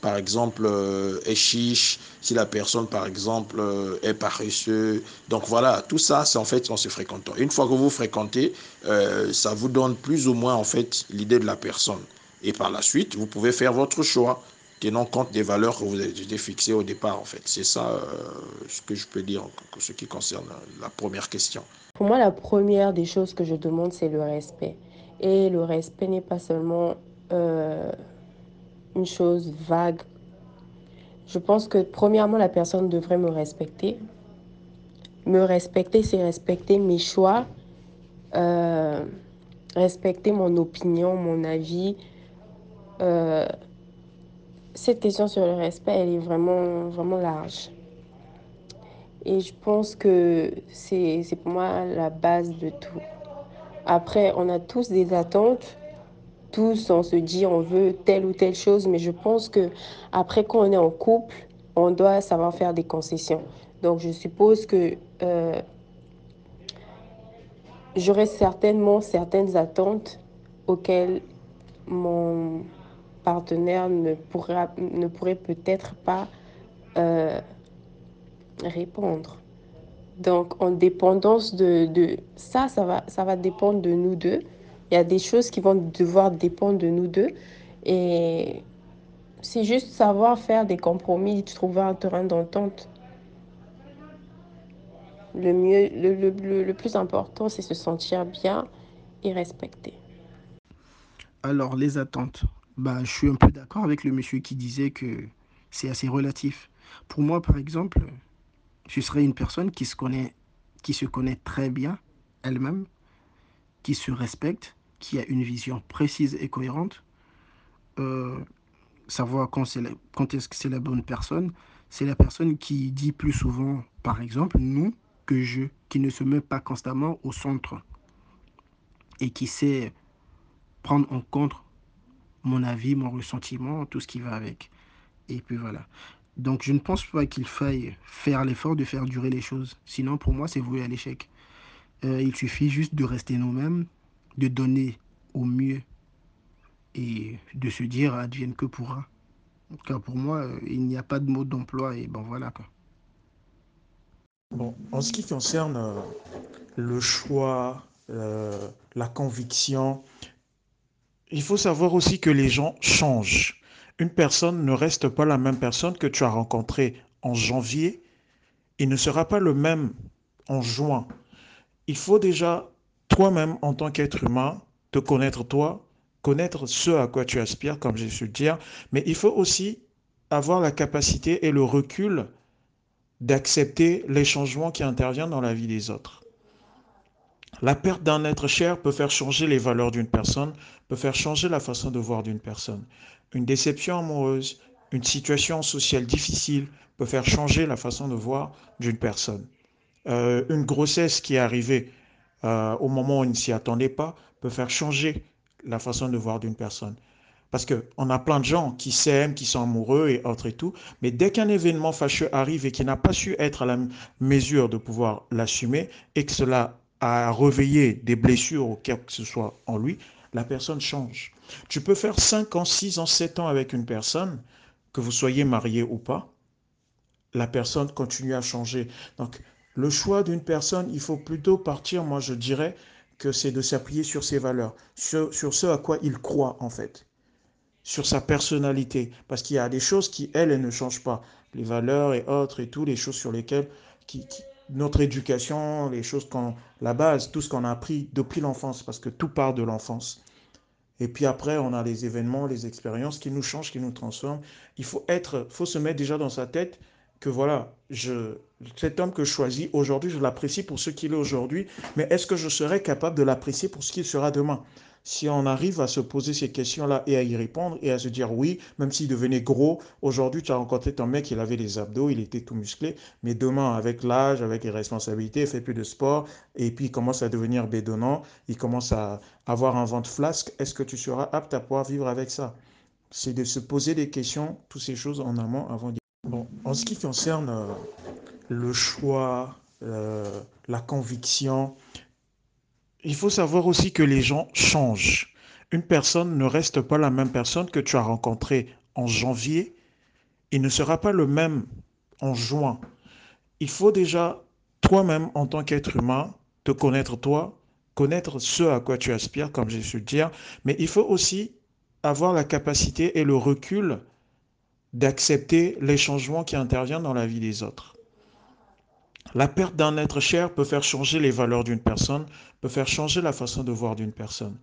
par exemple, euh, est chiche, si la personne, par exemple, euh, est paresseux. Donc voilà, tout ça, c'est en fait en se fréquentant. Une fois que vous fréquentez, euh, ça vous donne plus ou moins en fait l'idée de la personne. Et par la suite, vous pouvez faire votre choix, tenant compte des valeurs que vous avez fixées au départ en fait. C'est ça ce que je peux dire en ce qui concerne la première question. Pour moi, la première des choses que je demande, c'est le respect. Et le respect n'est pas seulement une chose vague. Je pense que premièrement, la personne devrait me respecter. Me respecter, c'est respecter mes choix, euh, respecter mon opinion, mon avis, euh, cette question sur le respect, elle est vraiment, vraiment large. Et je pense que c'est pour moi la base de tout. Après, on a tous des attentes. Tous, on se dit on veut telle ou telle chose, mais je pense que après, quand on est en couple, on doit savoir faire des concessions. Donc, je suppose que euh, j'aurai certainement certaines attentes auxquelles mon partenaire ne, pourra, ne pourrait peut-être pas euh, répondre. Donc, en dépendance de, de, ça, ça va, ça va dépendre de nous deux. Il y a des choses qui vont devoir dépendre de nous deux. Et c'est juste savoir faire des compromis, trouver un terrain d'entente. Le mieux, le, le, le plus important, c'est se sentir bien et respecté. Alors, les attentes. Bah, je suis un peu d'accord avec le monsieur qui disait que c'est assez relatif. Pour moi, par exemple, je serais une personne qui se connaît, qui se connaît très bien elle-même, qui se respecte, qui a une vision précise et cohérente. Euh, savoir quand, est quand est-ce que c'est la bonne personne, c'est la personne qui dit plus souvent, par exemple, nous que je, qui ne se met pas constamment au centre et qui sait prendre en compte mon avis, mon ressentiment, tout ce qui va avec. Et puis voilà. Donc je ne pense pas qu'il faille faire l'effort de faire durer les choses. Sinon, pour moi, c'est voué à l'échec. Euh, il suffit juste de rester nous-mêmes, de donner au mieux et de se dire advienne que pourra. Car pour moi, euh, il n'y a pas de mode d'emploi et bon voilà quoi. Bon, en ce qui concerne euh, le choix, euh, la conviction, il faut savoir aussi que les gens changent. Une personne ne reste pas la même personne que tu as rencontrée en janvier et ne sera pas le même en juin. Il faut déjà toi-même en tant qu'être humain te connaître toi, connaître ce à quoi tu aspires, comme j'ai su le dire, mais il faut aussi avoir la capacité et le recul d'accepter les changements qui interviennent dans la vie des autres. La perte d'un être cher peut faire changer les valeurs d'une personne, peut faire changer la façon de voir d'une personne. Une déception amoureuse, une situation sociale difficile peut faire changer la façon de voir d'une personne. Euh, une grossesse qui est arrivée euh, au moment où on ne s'y attendait pas peut faire changer la façon de voir d'une personne. Parce qu'on a plein de gens qui s'aiment, qui sont amoureux et autres et tout, mais dès qu'un événement fâcheux arrive et qui n'a pas su être à la mesure de pouvoir l'assumer et que cela a réveillé des blessures ou quelque que ce soit en lui, la personne change. Tu peux faire 5 ans, 6 ans, 7 ans avec une personne, que vous soyez marié ou pas, la personne continue à changer. Donc, le choix d'une personne, il faut plutôt partir, moi je dirais, que c'est de s'appuyer sur ses valeurs, sur, sur, ce à quoi il croit en fait, sur sa personnalité. Parce qu'il y a des choses qui, elles, elles ne changent pas. Les valeurs et autres et tout, les choses sur lesquelles qui, notre éducation, les choses qu'on, la base, tout ce qu'on a appris depuis l'enfance, parce que tout part de l'enfance. Et puis après, on a les événements, les expériences qui nous changent, qui nous transforment. Il faut être, faut se mettre déjà dans sa tête que voilà, je, cet homme que je choisis aujourd'hui, je l'apprécie pour ce qu'il est aujourd'hui, mais est-ce que je serai capable de l'apprécier pour ce qu'il sera demain? Si on arrive à se poser ces questions-là et à y répondre et à se dire oui, même s'il devenait gros, aujourd'hui tu as rencontré ton mec, il avait des abdos, il était tout musclé, mais demain, avec l'âge, avec les responsabilités, il fait plus de sport et puis il commence à devenir bédonnant, il commence à avoir un ventre flasque, est-ce que tu seras apte à pouvoir vivre avec ça? C'est de se poser des questions, toutes ces choses en amont avant d'y En ce qui concerne euh, le choix, euh, la conviction, il faut savoir aussi que les gens changent. Une personne ne reste pas la même personne que tu as rencontrée en janvier et ne sera pas le même en juin. Il faut déjà toi-même en tant qu'être humain te connaître toi, connaître ce à quoi tu aspires, comme j'ai su le dire, mais il faut aussi avoir la capacité et le recul d'accepter les changements qui interviennent dans la vie des autres. La perte d'un être cher peut faire changer les valeurs d'une personne, peut faire changer la façon de voir d'une personne.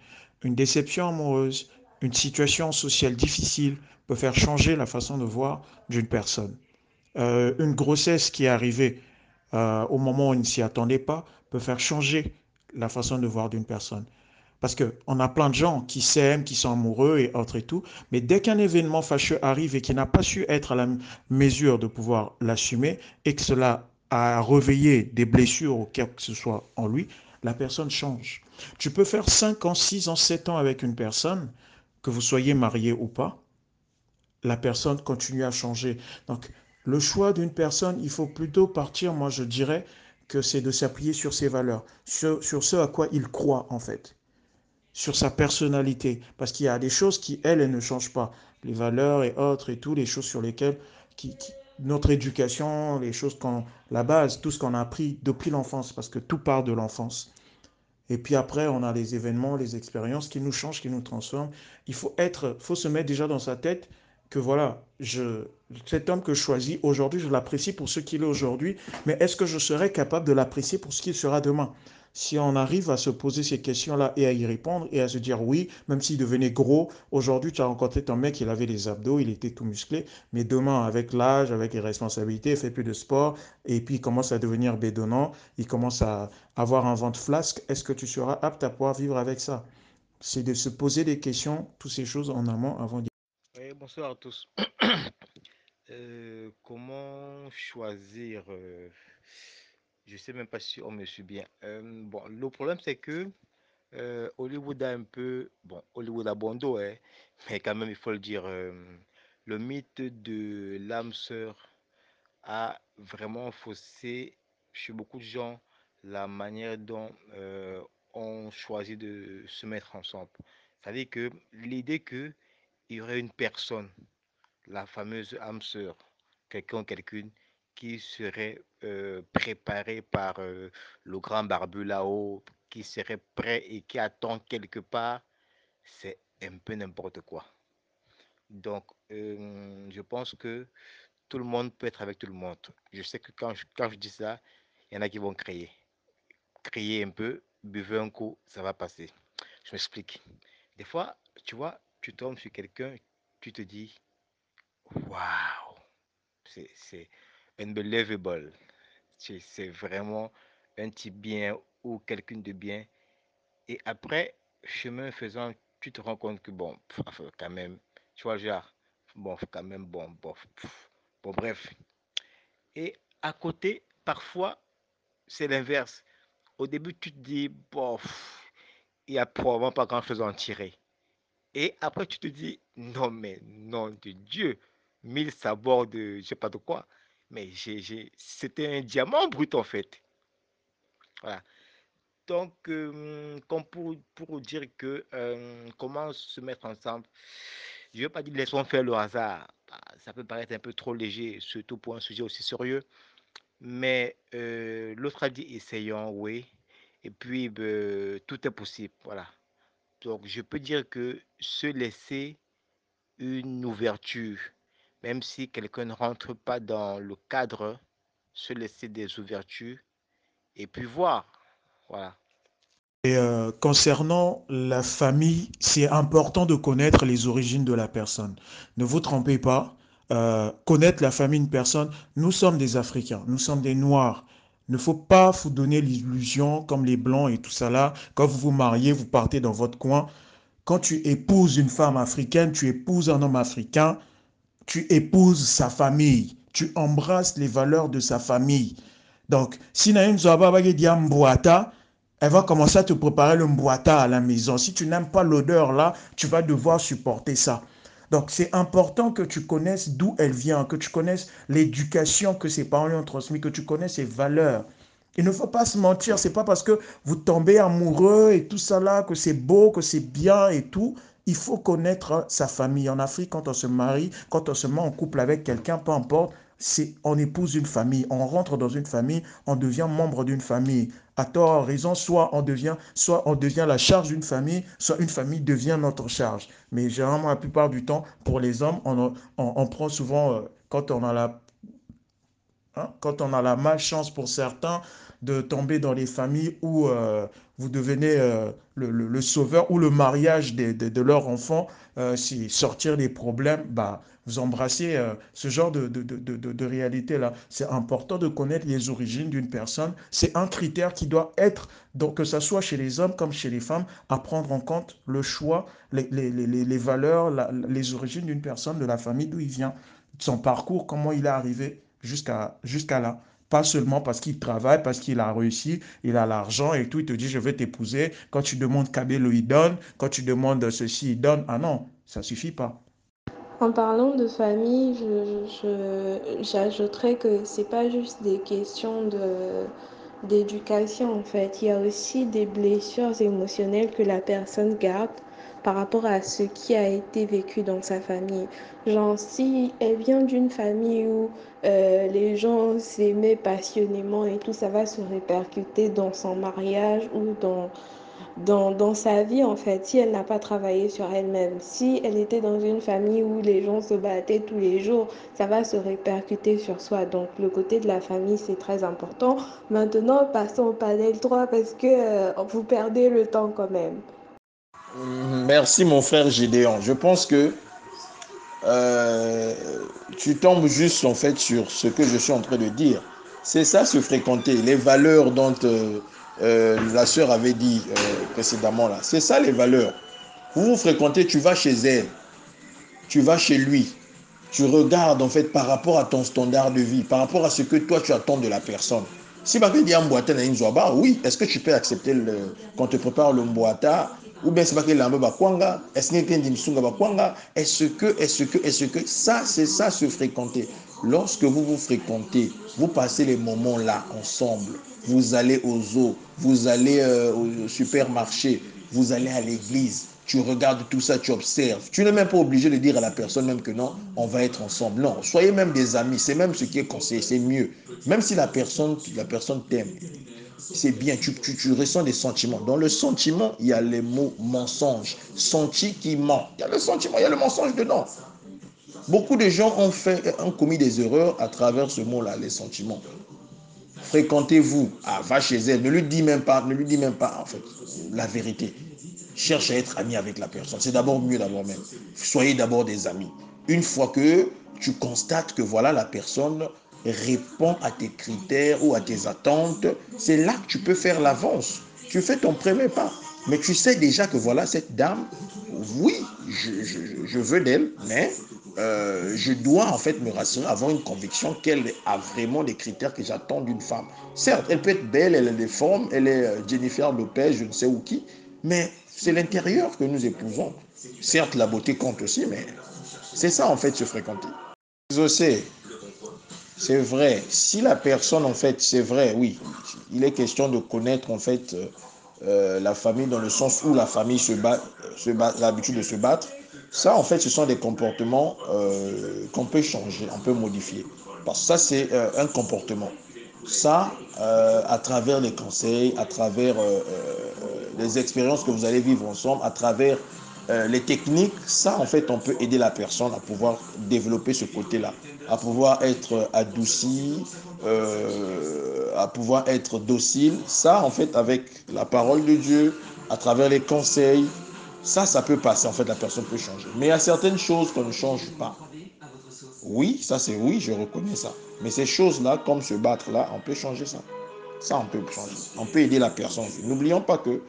Une déception amoureuse, une situation sociale difficile peut faire changer la façon de voir d'une personne. Euh, une grossesse qui est arrivée euh, au moment où on ne s'y attendait pas peut faire changer la façon de voir d'une personne. Parce qu'on a plein de gens qui s'aiment, qui sont amoureux et autres et tout. Mais dès qu'un événement fâcheux arrive et qui n'a pas su être à la mesure de pouvoir l'assumer et que cela a réveillé des blessures ou quelque que ce soit en lui, la personne change. Tu peux faire 5 ans, 6 ans, 7 ans avec une personne, que vous soyez marié ou pas. La personne continue à changer. Donc, le choix d'une personne, il faut plutôt partir, moi je dirais, que c'est de s'appuyer sur ses valeurs, sur, ce à quoi il croit en fait, sur sa personnalité. Parce qu'il y a des choses qui, elles, elles ne changent pas. Les valeurs et autres et tout, les choses sur lesquelles qui, notre éducation, les choses qu'on, la base, tout ce qu'on a appris depuis l'enfance, parce que tout part de l'enfance. Et puis après, on a les événements, les expériences qui nous changent, qui nous transforment. Il faut être, faut se mettre déjà dans sa tête que voilà, je, cet homme que je choisis aujourd'hui, je l'apprécie pour ce qu'il est aujourd'hui, mais est-ce que je serai capable de l'apprécier pour ce qu'il sera demain? Si on arrive à se poser ces questions-là et à y répondre et à se dire oui, même s'il devenait gros, aujourd'hui tu as rencontré ton mec, il avait des abdos, il était tout musclé, mais demain avec l'âge, avec les responsabilités, il fait plus de sport et puis il commence à devenir bédonnant, il commence à avoir un ventre flasque, est-ce que tu seras apte à pouvoir vivre avec ça? C'est de se poser des questions, toutes ces choses en amont avant d'y oui, bonsoir à tous. (coughs) euh, comment choisir euh, Je sais même pas si on me suit bien. Euh, bon, le problème c'est que euh, Hollywood a un peu, bon, Hollywood a bon dos, mais quand même il faut le dire, le mythe de l'âme sœur a vraiment faussé chez beaucoup de gens la manière dont on choisit de se mettre ensemble. C'est-à-dire que l'idée que il y aurait une personne, la fameuse âme sœur, quelqu'un quelqu'une qui serait préparé par le grand barbu là-haut, qui serait prêt et qui attend quelque part, c'est un peu n'importe quoi. Donc, je pense que tout le monde peut être avec tout le monde. Je sais que quand je, quand je dis ça, il y en a qui vont crier. Crier un peu, buvez un coup, ça va passer. Je m'explique. Des fois, tu vois, tu tombes sur quelqu'un, tu te dis, waouh, c'est unbelievable. C'est vraiment un type bien ou quelqu'un de bien. Et après, chemin faisant, tu te rends compte que bon, quand même, tu vois, genre, bon, quand même, bon, bon, bon, bref. Et à côté, parfois, c'est l'inverse. Au début, tu te dis, bon, il n'y a probablement pas grand-chose à en tirer. Et après, tu te dis, non, mais non de Dieu, mille sabords de je sais pas de quoi. Mais c'était un diamant brut en fait. Voilà. Donc, euh, pour, pour dire que euh, comment se mettre ensemble, je ne veux pas dire laissons faire le hasard. Bah, ça peut paraître un peu trop léger, surtout pour un sujet aussi sérieux. Mais euh, l'autre a dit essayons, oui. Et puis, ben, tout est possible. Voilà. Donc, je peux dire que se laisser une ouverture, même si quelqu'un ne rentre pas dans le cadre, se laisser des ouvertures et puis voir. Voilà. Et euh, concernant la famille, c'est important de connaître les origines de la personne. Ne vous trompez pas, euh, connaître la famille d'une personne, nous sommes des Africains, nous sommes des Noirs. Il ne faut pas vous donner l'illusion, comme les Blancs et tout ça là, quand vous vous mariez, vous partez dans votre coin. Quand tu épouses une femme africaine, tu épouses un homme africain, tu épouses sa famille, tu embrasses les valeurs de sa famille. Donc, si Naïm Zouaba dit Mbouata, elle va commencer à te préparer le mbouata à la maison. Si tu n'aimes pas l'odeur là, tu vas devoir supporter ça. Donc, c'est important que tu connaisses d'où elle vient, que tu connaisses l'éducation que ses parents lui ont transmise, que tu connaisses ses valeurs. Il ne faut pas se mentir, c'est pas parce que vous tombez amoureux et tout ça là, que c'est beau, que c'est bien et tout. Il faut connaître sa famille. En Afrique, quand on se marie, quand on se met en couple avec quelqu'un, peu importe, c'est on épouse une famille, on rentre dans une famille, on devient membre d'une famille. À tort, raison, soit on devient, soit on devient la charge d'une famille, soit une famille devient notre charge. Mais généralement, la plupart du temps, pour les hommes, on prend souvent, euh, quand on a la Hein, quand on a la malchance pour certains de tomber dans les familles où euh, vous devenez euh, le, le, sauveur ou le mariage de, leur enfant, euh, si sortir des problèmes, bah, vous embrassez ce genre de, de, de, de réalité-là. C'est important de connaître les origines d'une personne. C'est un critère qui doit être, donc, que ce soit chez les hommes comme chez les femmes, à prendre en compte le choix, les, les, les, les valeurs, les origines d'une personne, de la famille d'où il vient, son parcours, comment il est arrivé jusqu'à là. Pas seulement parce qu'il travaille, parce qu'il a réussi, il a l'argent et tout, il te dit je vais t'épouser. Quand tu demandes Kabelo, il donne. Quand tu demandes ceci, il donne. Ah non, ça suffit pas. En parlant de famille, j'ajouterais je, je, que c'est pas juste des questions de d'éducation en fait. Il y a aussi des blessures émotionnelles que la personne garde par rapport à ce qui a été vécu dans sa famille. Genre, si elle vient d'une famille où euh, les gens s'aimaient passionnément et tout, ça va se répercuter dans son mariage ou dans, dans, dans sa vie en fait, si elle n'a pas travaillé sur elle-même. Si elle était dans une famille où les gens se battaient tous les jours, ça va se répercuter sur soi. Donc le côté de la famille, c'est très important. Maintenant, passons au panel 3 parce que euh, vous perdez le temps quand même. Merci mon frère Gédéon. Je pense que euh, tu tombes juste en fait sur ce que je suis en train de dire. C'est ça se fréquenter, les valeurs dont euh, euh, la sœur avait dit précédemment là. C'est ça les valeurs. Vous vous fréquentez, tu vas chez elle, tu vas chez lui, tu regardes en fait par rapport à ton standard de vie, par rapport à ce que toi tu attends de la personne. Si ma dit inzoaba, oui, est-ce que tu peux accepter le, qu'on te prépare le mboata ou bien c'est pas que l'ambe bakwanga, est-ce que ndimsunga bakwanga, est-ce que, est-ce que, est-ce que, ça c'est ça se fréquenter. Lorsque vous vous fréquentez, vous passez les moments là ensemble. Vous allez aux eaux, vous allez euh, au supermarché, vous allez à l'église, tu regardes tout ça, tu observes. Tu n'es même pas obligé de dire à la personne même que non, on va être ensemble. Non, soyez même des amis, c'est même ce qui est conseillé, c'est mieux. Même si la personne, la personne t'aime, c'est bien, tu, tu, tu, ressens des sentiments. Dans le sentiment, il y a les mots mensonge, senti qui ment. Il y a le sentiment, il y a le mensonge dedans. Beaucoup de gens ont, fait, ont commis des erreurs à travers ce mot-là, les sentiments. Fréquentez-vous, ah, va chez elle, ne lui dis même pas, ne lui dis même pas en fait la vérité. Cherche à être ami avec la personne. C'est d'abord mieux d'abord même. Soyez d'abord des amis. Une fois que tu constates que voilà la personne répond à tes critères ou à tes attentes, c'est là que tu peux faire l'avance. Tu fais ton premier pas. Mais tu sais déjà que voilà, cette dame, oui, je, veux d'elle, mais euh, je dois en fait me rassurer, avoir une conviction qu'elle a vraiment des critères que j'attends d'une femme. Certes, elle peut être belle, elle a des formes, elle est euh, Jennifer Lopez, je ne sais où qui, mais c'est l'intérieur que nous épousons. Certes, la beauté compte aussi, mais c'est ça en fait se fréquenter. C'est vrai. Si la personne, en fait, c'est vrai, oui, il est question de connaître, en fait, euh, la famille dans le sens où la famille se bat, l'habitude de se battre. Ça, en fait, ce sont des comportements euh, qu'on peut changer, on peut modifier. Parce que ça, c'est euh, un comportement. Ça, à travers les conseils, à travers les expériences que vous allez vivre ensemble, à travers euh, les techniques, ça en fait on peut aider la personne à pouvoir développer ce côté-là, à pouvoir être adouci, euh, à pouvoir être docile. Ça en fait avec la parole de Dieu, à travers les conseils, ça ça peut passer en fait la personne peut changer. Mais il y a certaines choses qu'on ne change pas. Oui, ça c'est oui, je reconnais ça. Mais ces choses-là, comme se battre là, on peut changer ça. Ça on peut changer. On peut aider la personne. N'oublions pas que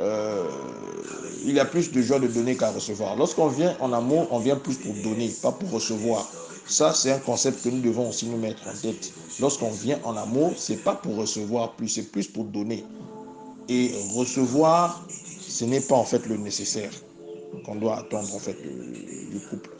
euh, il y a plus de joie de donner qu'à recevoir. Lorsqu'on vient en amour, on vient plus pour donner, pas pour recevoir. Ça, c'est un concept que nous devons aussi nous mettre en tête. Lorsqu'on vient en amour, c'est pas pour recevoir plus, c'est plus pour donner. Et recevoir, ce n'est pas en fait le nécessaire qu'on doit attendre en fait du couple.